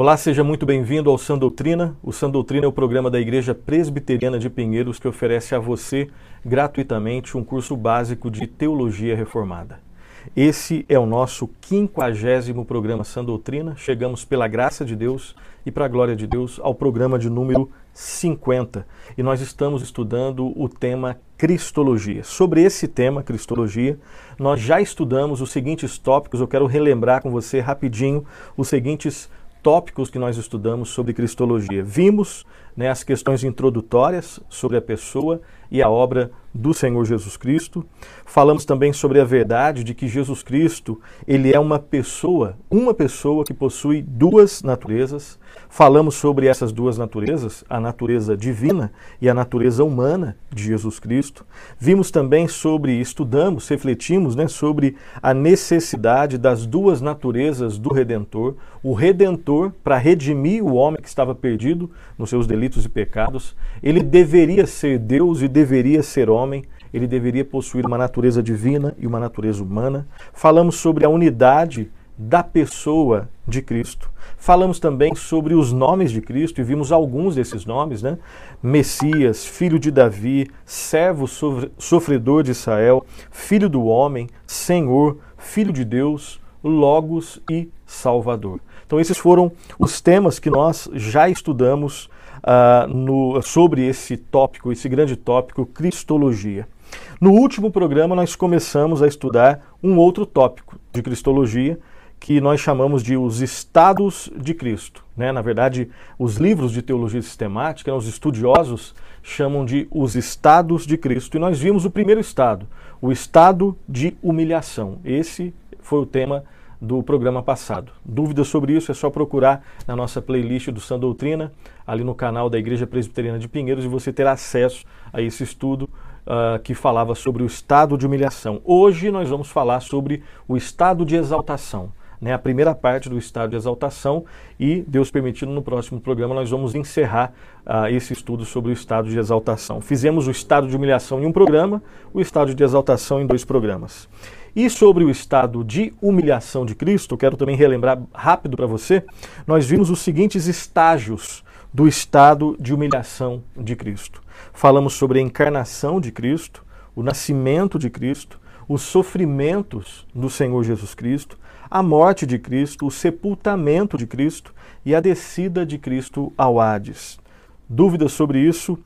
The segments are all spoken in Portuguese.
Olá, seja muito bem-vindo ao Sã Doutrina. O Sã Doutrina é o programa da Igreja Presbiteriana de Pinheiros que oferece a você gratuitamente um curso básico de Teologia Reformada. Esse é o nosso quinquagésimo programa Sã Doutrina. Chegamos pela graça de Deus e para a glória de Deus ao programa de número 50. E nós estamos estudando o tema Cristologia. Sobre esse tema, Cristologia, nós já estudamos os seguintes tópicos. Eu quero relembrar com você rapidinho os seguintes tópicos que nós estudamos sobre Cristologia. Vimos né, as questões introdutórias sobre a pessoa e a obra do Senhor Jesus Cristo. Falamos também sobre a verdade de que Jesus Cristo, ele é uma pessoa, uma pessoa que possui duas naturezas. Falamos sobre essas duas naturezas, a natureza divina e a natureza humana de Jesus Cristo. Vimos também sobre, estudamos, refletimos né, sobre a necessidade das duas naturezas do Redentor. O Redentor, para redimir o homem que estava perdido nos seus delitos e pecados, ele deveria ser Deus e deveria ser homem, ele deveria possuir uma natureza divina e uma natureza humana. Falamos sobre a unidade da pessoa de Cristo. Falamos também sobre os nomes de Cristo e vimos alguns desses nomes, né? Messias, filho de Davi, servo sofredor de Israel, filho do homem, Senhor, filho de Deus, Logos e Salvador. Então, esses foram os temas que nós já estudamos uh, no, sobre esse tópico, esse grande tópico, Cristologia. No último programa, nós começamos a estudar um outro tópico de Cristologia, que nós chamamos de os estados de Cristo. Né? Na verdade, os livros de teologia sistemática, os estudiosos chamam de os estados de Cristo. E nós vimos o primeiro estado, o estado de humilhação. Esse foi o tema do programa passado. Dúvidas sobre isso é só procurar na nossa playlist do Sã Doutrina, ali no canal da Igreja Presbiteriana de Pinheiros, e você terá acesso a esse estudo uh, que falava sobre o estado de humilhação. Hoje nós vamos falar sobre o estado de exaltação. Né, a primeira parte do estado de exaltação e, Deus permitindo, no próximo programa nós vamos encerrar uh, esse estudo sobre o estado de exaltação. Fizemos o estado de humilhação em um programa, o estado de exaltação em dois programas. E sobre o estado de humilhação de Cristo, quero também relembrar rápido para você, nós vimos os seguintes estágios do estado de humilhação de Cristo. Falamos sobre a encarnação de Cristo, o nascimento de Cristo, os sofrimentos do Senhor Jesus Cristo, a morte de Cristo, o sepultamento de Cristo e a descida de Cristo ao Hades. Dúvidas sobre isso?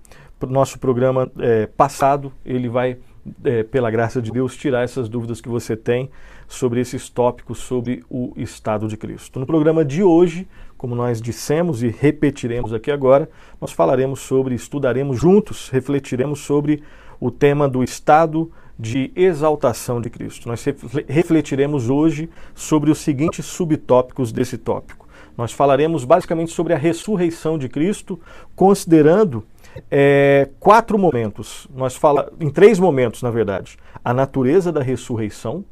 Nosso programa é, passado ele vai é, pela graça de Deus, tirar essas dúvidas que você tem sobre esses tópicos sobre o estado de Cristo. No programa de hoje, como nós dissemos e repetiremos aqui agora, nós falaremos sobre, estudaremos juntos, refletiremos sobre o tema do estado de exaltação de Cristo. Nós refletiremos hoje sobre os seguintes subtópicos desse tópico. Nós falaremos basicamente sobre a ressurreição de Cristo, considerando é, quatro momentos. Nós fala em três momentos, na verdade. A natureza da ressurreição,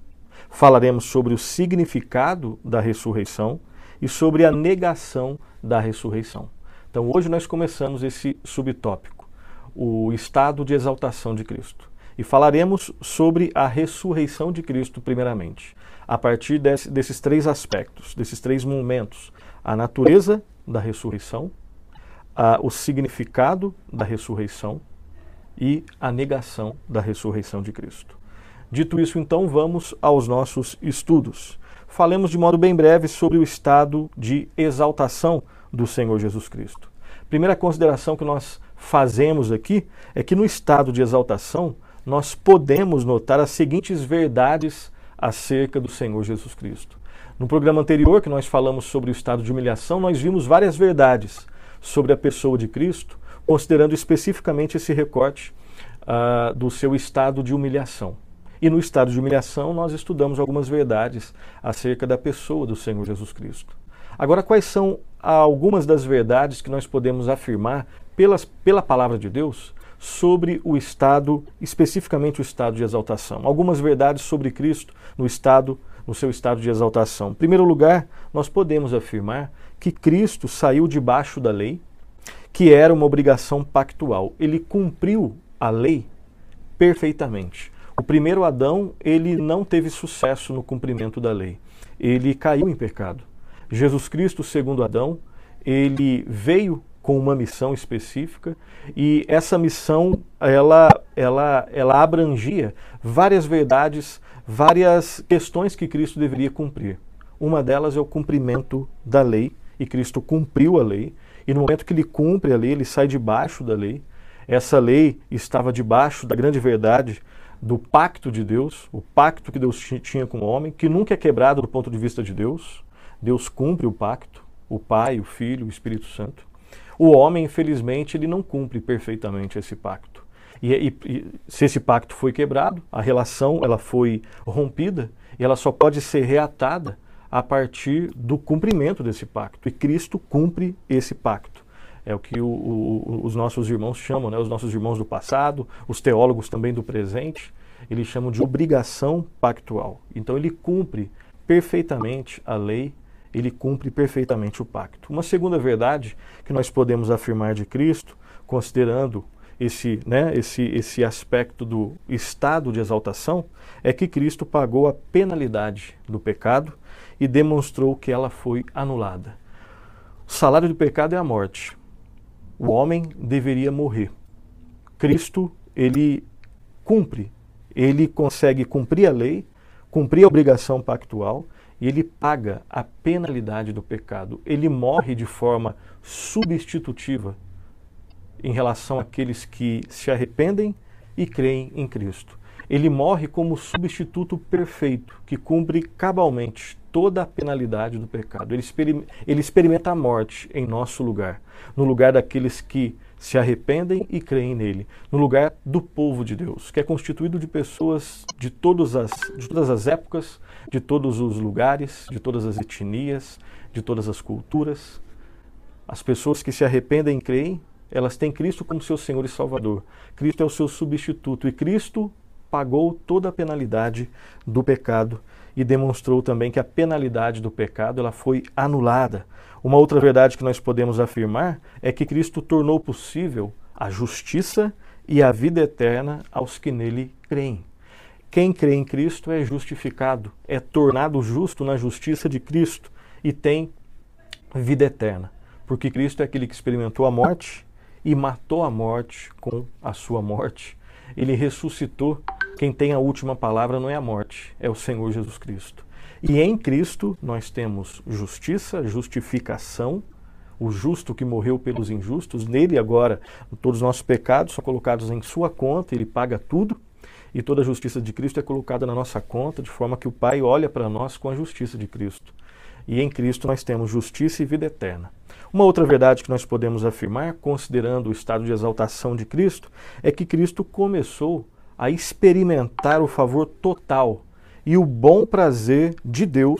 falaremos sobre o significado da ressurreição e sobre a negação da ressurreição. Então, hoje nós começamos esse subtópico, o estado de exaltação de Cristo. E falaremos sobre a ressurreição de Cristo, primeiramente, a partir desse, desses três aspectos, desses três momentos: a natureza da ressurreição, a, o significado da ressurreição e a negação da ressurreição de Cristo. Dito isso, então, vamos aos nossos estudos. Falemos de modo bem breve sobre o estado de exaltação do Senhor Jesus Cristo. Primeira consideração que nós fazemos aqui é que no estado de exaltação nós podemos notar as seguintes verdades acerca do Senhor Jesus Cristo. No programa anterior, que nós falamos sobre o estado de humilhação, nós vimos várias verdades sobre a pessoa de Cristo, considerando especificamente esse recorte uh, do seu estado de humilhação. E no estado de humilhação, nós estudamos algumas verdades acerca da pessoa do Senhor Jesus Cristo. Agora, quais são algumas das verdades que nós podemos afirmar pelas, pela palavra de Deus sobre o estado, especificamente o estado de exaltação? Algumas verdades sobre Cristo no estado no seu estado de exaltação. Em primeiro lugar, nós podemos afirmar que Cristo saiu debaixo da lei, que era uma obrigação pactual. Ele cumpriu a lei perfeitamente. O primeiro Adão, ele não teve sucesso no cumprimento da lei. Ele caiu em pecado. Jesus Cristo, segundo Adão, ele veio com uma missão específica e essa missão ela, ela, ela abrangia várias verdades, várias questões que Cristo deveria cumprir. Uma delas é o cumprimento da lei e Cristo cumpriu a lei e no momento que ele cumpre a lei ele sai debaixo da lei. Essa lei estava debaixo da grande verdade do pacto de Deus, o pacto que Deus tinha com o homem, que nunca é quebrado do ponto de vista de Deus. Deus cumpre o pacto, o Pai, o Filho, o Espírito Santo. O homem, infelizmente, ele não cumpre perfeitamente esse pacto. E, e, e, se esse pacto foi quebrado, a relação ela foi rompida e ela só pode ser reatada a partir do cumprimento desse pacto. E Cristo cumpre esse pacto. É o que o, o, os nossos irmãos chamam, né? os nossos irmãos do passado, os teólogos também do presente, eles chamam de obrigação pactual. Então ele cumpre perfeitamente a lei, ele cumpre perfeitamente o pacto. Uma segunda verdade que nós podemos afirmar de Cristo, considerando esse, né, esse, esse aspecto do estado de exaltação, é que Cristo pagou a penalidade do pecado e demonstrou que ela foi anulada. O salário do pecado é a morte o homem deveria morrer. Cristo, ele cumpre, ele consegue cumprir a lei, cumprir a obrigação pactual e ele paga a penalidade do pecado. Ele morre de forma substitutiva em relação àqueles que se arrependem e creem em Cristo. Ele morre como substituto perfeito, que cumpre cabalmente toda a penalidade do pecado. Ele, experimenta a morte em nosso lugar, no lugar daqueles que se arrependem e creem nele, no lugar do povo de Deus, que é constituído de pessoas de todas as, de todas as épocas, de todos os lugares, de todas as etnias, de todas as culturas. As pessoas que se arrependem e creem, elas têm Cristo como seu Senhor e Salvador. Cristo é o seu substituto e Cristo pagou toda a penalidade do pecado e demonstrou também que a penalidade do pecado ela foi anulada. Uma outra verdade que nós podemos afirmar é que Cristo tornou possível a justiça e a vida eterna aos que nele creem. Quem crê em Cristo é justificado, é tornado justo na justiça de Cristo e tem vida eterna, porque Cristo é aquele que experimentou a morte e matou a morte com a sua morte. Ele ressuscitou quem tem a última palavra não é a morte, é o Senhor Jesus Cristo. E em Cristo nós temos justiça, justificação, o justo que morreu pelos injustos, nele agora todos os nossos pecados são colocados em sua conta, ele paga tudo, e toda a justiça de Cristo é colocada na nossa conta, de forma que o Pai olha para nós com a justiça de Cristo. E em Cristo nós temos justiça e vida eterna. Uma outra verdade que nós podemos afirmar, considerando o estado de exaltação de Cristo, é que Cristo começou a experimentar o favor total e o bom prazer de Deus